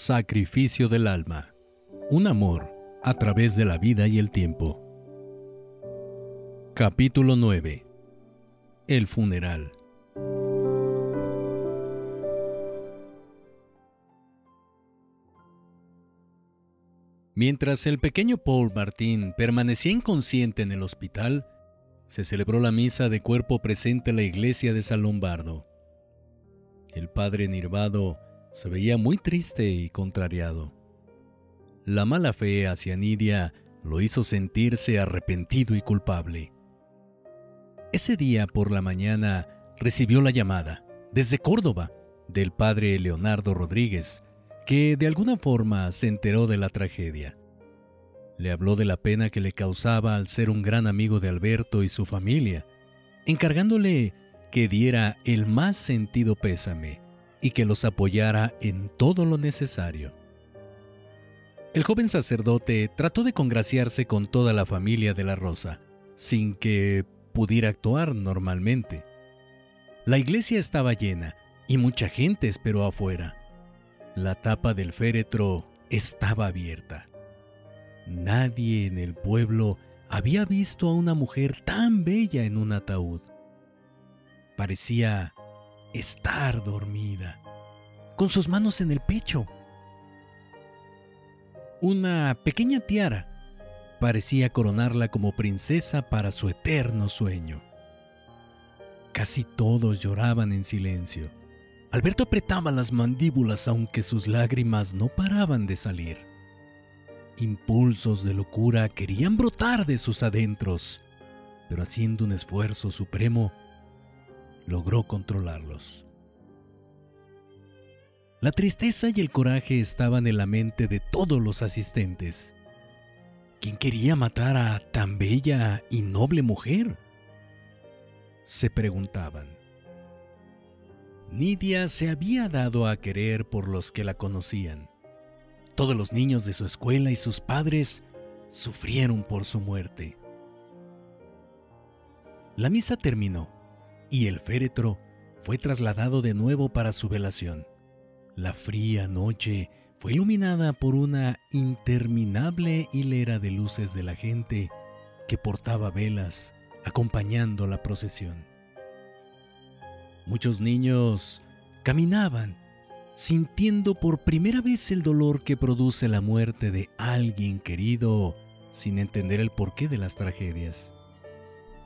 Sacrificio del alma. Un amor a través de la vida y el tiempo. Capítulo 9. El funeral. Mientras el pequeño Paul Martín permanecía inconsciente en el hospital, se celebró la misa de cuerpo presente en la iglesia de San Lombardo. El padre Nirvado se veía muy triste y contrariado. La mala fe hacia Nidia lo hizo sentirse arrepentido y culpable. Ese día por la mañana recibió la llamada, desde Córdoba, del padre Leonardo Rodríguez, que de alguna forma se enteró de la tragedia. Le habló de la pena que le causaba al ser un gran amigo de Alberto y su familia, encargándole que diera el más sentido pésame y que los apoyara en todo lo necesario. El joven sacerdote trató de congraciarse con toda la familia de la Rosa, sin que pudiera actuar normalmente. La iglesia estaba llena y mucha gente esperó afuera. La tapa del féretro estaba abierta. Nadie en el pueblo había visto a una mujer tan bella en un ataúd. Parecía estar dormida, con sus manos en el pecho. Una pequeña tiara parecía coronarla como princesa para su eterno sueño. Casi todos lloraban en silencio. Alberto apretaba las mandíbulas aunque sus lágrimas no paraban de salir. Impulsos de locura querían brotar de sus adentros, pero haciendo un esfuerzo supremo, logró controlarlos. La tristeza y el coraje estaban en la mente de todos los asistentes. ¿Quién quería matar a tan bella y noble mujer? Se preguntaban. Nidia se había dado a querer por los que la conocían. Todos los niños de su escuela y sus padres sufrieron por su muerte. La misa terminó y el féretro fue trasladado de nuevo para su velación. La fría noche fue iluminada por una interminable hilera de luces de la gente que portaba velas acompañando la procesión. Muchos niños caminaban sintiendo por primera vez el dolor que produce la muerte de alguien querido sin entender el porqué de las tragedias.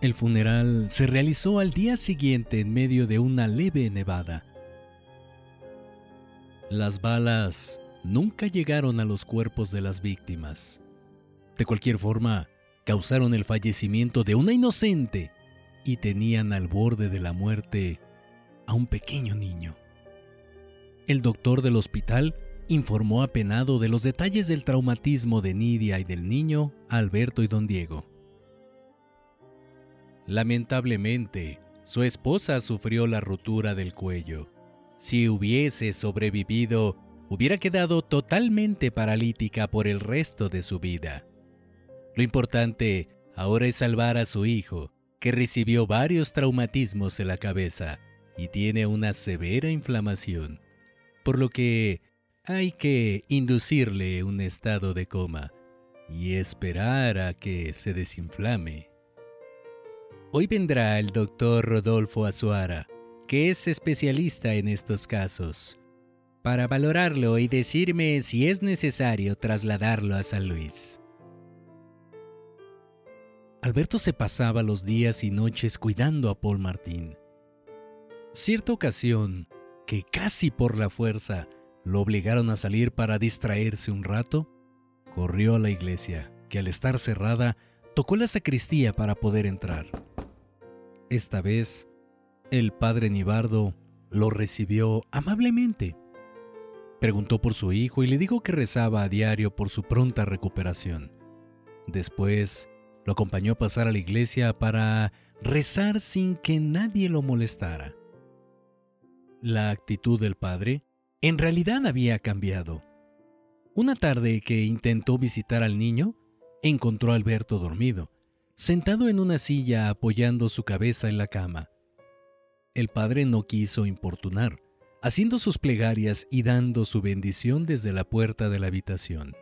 El funeral se realizó al día siguiente en medio de una leve nevada. Las balas nunca llegaron a los cuerpos de las víctimas. De cualquier forma, causaron el fallecimiento de una inocente y tenían al borde de la muerte a un pequeño niño. El doctor del hospital informó apenado de los detalles del traumatismo de Nidia y del niño Alberto y don Diego. Lamentablemente, su esposa sufrió la rotura del cuello. Si hubiese sobrevivido, hubiera quedado totalmente paralítica por el resto de su vida. Lo importante ahora es salvar a su hijo, que recibió varios traumatismos en la cabeza y tiene una severa inflamación, por lo que hay que inducirle un estado de coma y esperar a que se desinflame. Hoy vendrá el doctor Rodolfo Azuara, que es especialista en estos casos, para valorarlo y decirme si es necesario trasladarlo a San Luis. Alberto se pasaba los días y noches cuidando a Paul Martín. Cierta ocasión, que casi por la fuerza lo obligaron a salir para distraerse un rato, corrió a la iglesia, que al estar cerrada, tocó la sacristía para poder entrar. Esta vez, el padre Nibardo lo recibió amablemente. Preguntó por su hijo y le dijo que rezaba a diario por su pronta recuperación. Después, lo acompañó a pasar a la iglesia para rezar sin que nadie lo molestara. La actitud del padre en realidad había cambiado. Una tarde que intentó visitar al niño, encontró a Alberto dormido sentado en una silla apoyando su cabeza en la cama. El padre no quiso importunar, haciendo sus plegarias y dando su bendición desde la puerta de la habitación.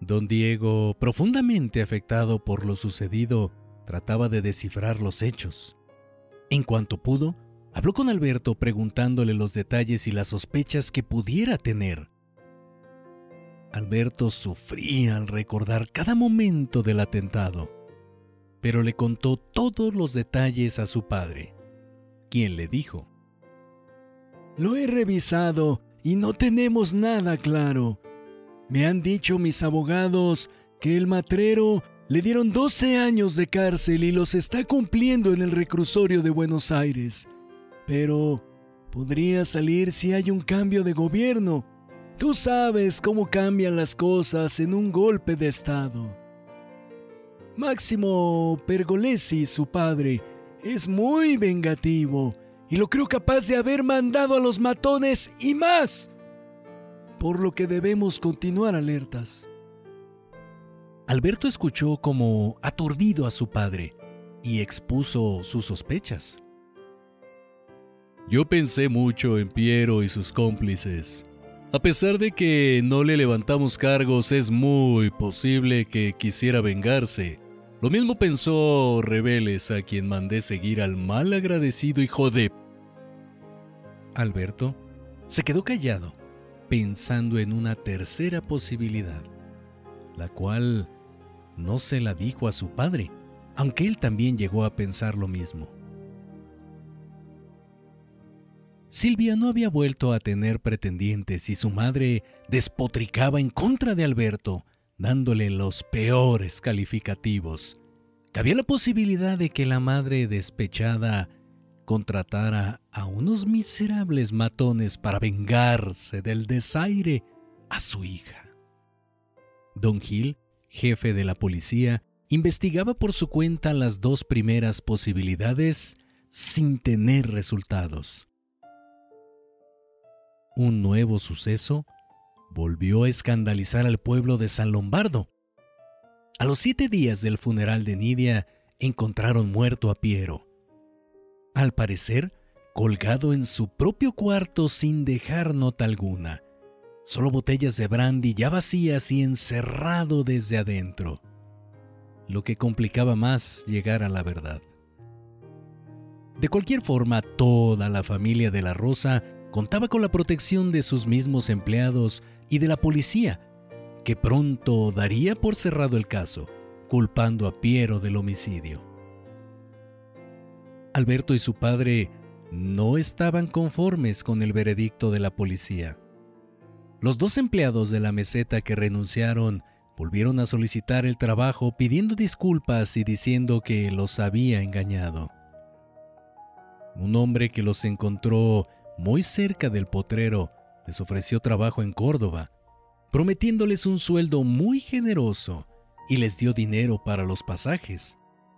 Don Diego, profundamente afectado por lo sucedido, trataba de descifrar los hechos. En cuanto pudo, habló con Alberto preguntándole los detalles y las sospechas que pudiera tener. Alberto sufría al recordar cada momento del atentado, pero le contó todos los detalles a su padre, quien le dijo, Lo he revisado y no tenemos nada claro. Me han dicho mis abogados que el matrero le dieron 12 años de cárcel y los está cumpliendo en el reclusorio de Buenos Aires. Pero podría salir si hay un cambio de gobierno. Tú sabes cómo cambian las cosas en un golpe de Estado. Máximo Pergolesi, su padre, es muy vengativo y lo creo capaz de haber mandado a los matones y más por lo que debemos continuar alertas. Alberto escuchó como aturdido a su padre y expuso sus sospechas. Yo pensé mucho en Piero y sus cómplices. A pesar de que no le levantamos cargos, es muy posible que quisiera vengarse. Lo mismo pensó Rebeles, a quien mandé seguir al mal agradecido hijo de... Alberto se quedó callado pensando en una tercera posibilidad, la cual no se la dijo a su padre, aunque él también llegó a pensar lo mismo. Silvia no había vuelto a tener pretendientes y su madre despotricaba en contra de Alberto, dándole los peores calificativos. Cabía la posibilidad de que la madre despechada contratara a unos miserables matones para vengarse del desaire a su hija. Don Gil, jefe de la policía, investigaba por su cuenta las dos primeras posibilidades sin tener resultados. Un nuevo suceso volvió a escandalizar al pueblo de San Lombardo. A los siete días del funeral de Nidia, encontraron muerto a Piero al parecer, colgado en su propio cuarto sin dejar nota alguna. Solo botellas de brandy ya vacías y encerrado desde adentro. Lo que complicaba más llegar a la verdad. De cualquier forma, toda la familia de la Rosa contaba con la protección de sus mismos empleados y de la policía, que pronto daría por cerrado el caso, culpando a Piero del homicidio. Alberto y su padre no estaban conformes con el veredicto de la policía. Los dos empleados de la meseta que renunciaron volvieron a solicitar el trabajo pidiendo disculpas y diciendo que los había engañado. Un hombre que los encontró muy cerca del potrero les ofreció trabajo en Córdoba, prometiéndoles un sueldo muy generoso y les dio dinero para los pasajes,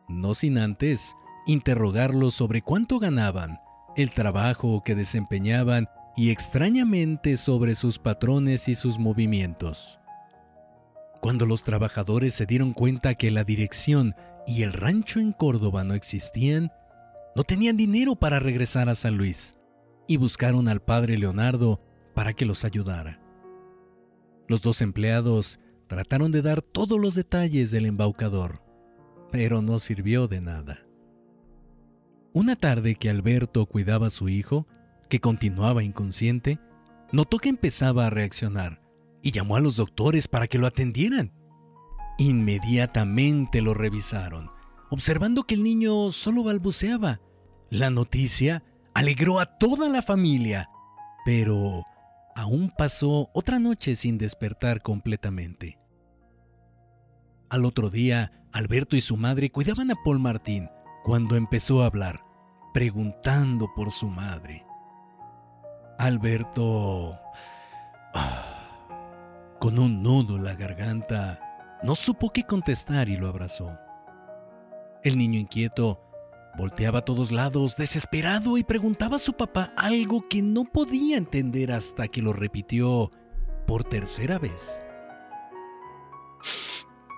no sin antes interrogarlos sobre cuánto ganaban, el trabajo que desempeñaban y extrañamente sobre sus patrones y sus movimientos. Cuando los trabajadores se dieron cuenta que la dirección y el rancho en Córdoba no existían, no tenían dinero para regresar a San Luis y buscaron al padre Leonardo para que los ayudara. Los dos empleados trataron de dar todos los detalles del embaucador, pero no sirvió de nada. Una tarde que Alberto cuidaba a su hijo, que continuaba inconsciente, notó que empezaba a reaccionar y llamó a los doctores para que lo atendieran. Inmediatamente lo revisaron, observando que el niño solo balbuceaba. La noticia alegró a toda la familia, pero aún pasó otra noche sin despertar completamente. Al otro día, Alberto y su madre cuidaban a Paul Martín, cuando empezó a hablar, preguntando por su madre. Alberto, ah, con un nudo en la garganta, no supo qué contestar y lo abrazó. El niño inquieto volteaba a todos lados, desesperado, y preguntaba a su papá algo que no podía entender hasta que lo repitió por tercera vez.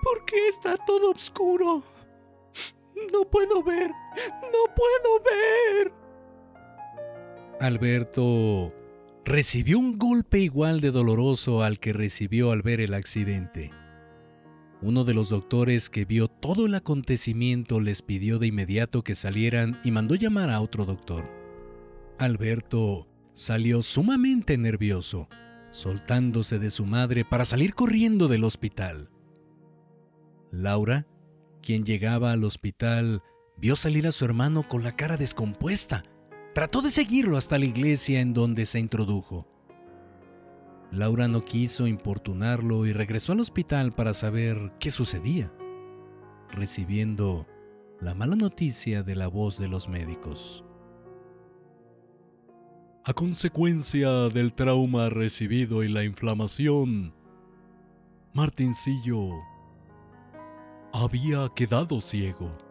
¿Por qué está todo oscuro? No puedo ver. No puedo ver. Alberto recibió un golpe igual de doloroso al que recibió al ver el accidente. Uno de los doctores que vio todo el acontecimiento les pidió de inmediato que salieran y mandó llamar a otro doctor. Alberto salió sumamente nervioso, soltándose de su madre para salir corriendo del hospital. Laura, quien llegaba al hospital, vio salir a su hermano con la cara descompuesta. Trató de seguirlo hasta la iglesia en donde se introdujo. Laura no quiso importunarlo y regresó al hospital para saber qué sucedía, recibiendo la mala noticia de la voz de los médicos. A consecuencia del trauma recibido y la inflamación, Martincillo había quedado ciego.